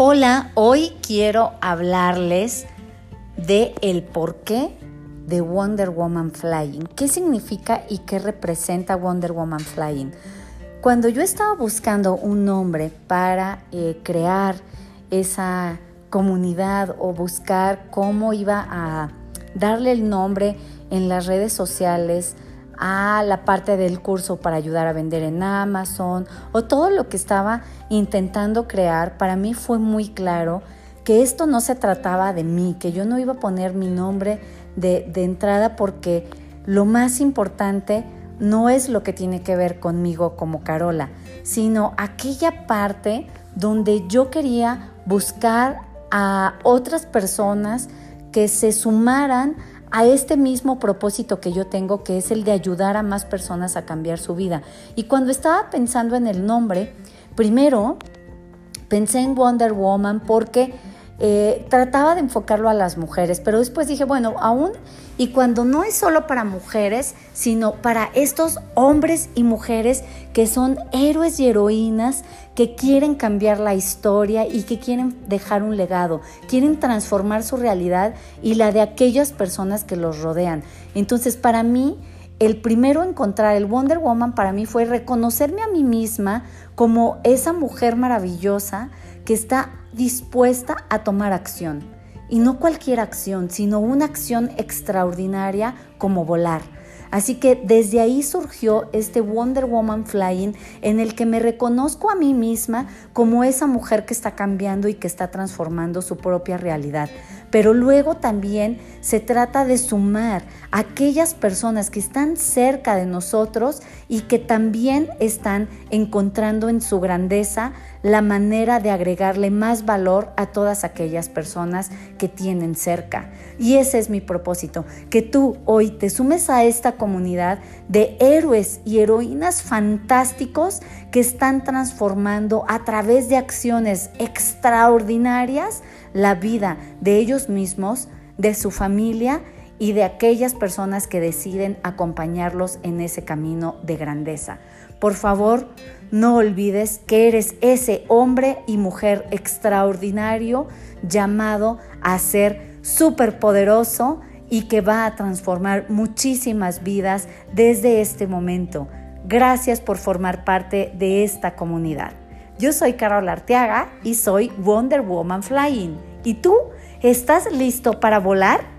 Hola, hoy quiero hablarles de el porqué de Wonder Woman Flying. ¿Qué significa y qué representa Wonder Woman Flying? Cuando yo estaba buscando un nombre para eh, crear esa comunidad o buscar cómo iba a darle el nombre en las redes sociales, a la parte del curso para ayudar a vender en Amazon o todo lo que estaba intentando crear, para mí fue muy claro que esto no se trataba de mí, que yo no iba a poner mi nombre de, entrada porque lo más importante no es lo que tiene que ver conmigo como Carola, sino aquella parte donde yo quería buscar a otras personas que se sumaran a este mismo propósito que yo tengo, que es el de ayudar a más personas a cambiar su vida. Y cuando estaba pensando en el nombre, primero pensé en Wonder Woman porque eh, trataba de enfocarlo a las mujeres, pero después dije, bueno, aún y cuando no es solo para mujeres, sino para estos hombres y mujeres que son héroes y heroínas que quieren cambiar la historia y que quieren dejar un legado, quieren transformar su realidad y la de aquellas personas que los rodean. Entonces, para mí, el primero encontrar el Wonder Woman para mí fue reconocerme a mí misma como esa mujer maravillosa que está dispuesta a tomar acción. Y no cualquier acción, sino una acción extraordinaria como volar. Así que desde ahí surgió este Wonder Woman Flying en el que me reconozco a mí misma como esa mujer que está cambiando y que está transformando su propia realidad. Pero luego también se trata de sumar a aquellas personas que están cerca de nosotros y que también están encontrando en su grandeza la manera de agregarle más valor a todas aquellas personas que tienen cerca. Y ese es mi propósito, que tú hoy te sumes a esta comunidad de héroes y heroínas fantásticos que están transformando a través de acciones extraordinarias la vida de ellos mismos, de su familia y de aquellas personas que deciden acompañarlos en ese camino de grandeza. Por favor, no olvides que eres ese hombre y mujer extraordinario llamado a ser superpoderoso y que va a transformar muchísimas vidas desde este momento. Gracias por formar parte de esta comunidad. Yo soy Carol Arteaga y soy Wonder Woman Flying. ¿Y tú estás listo para volar?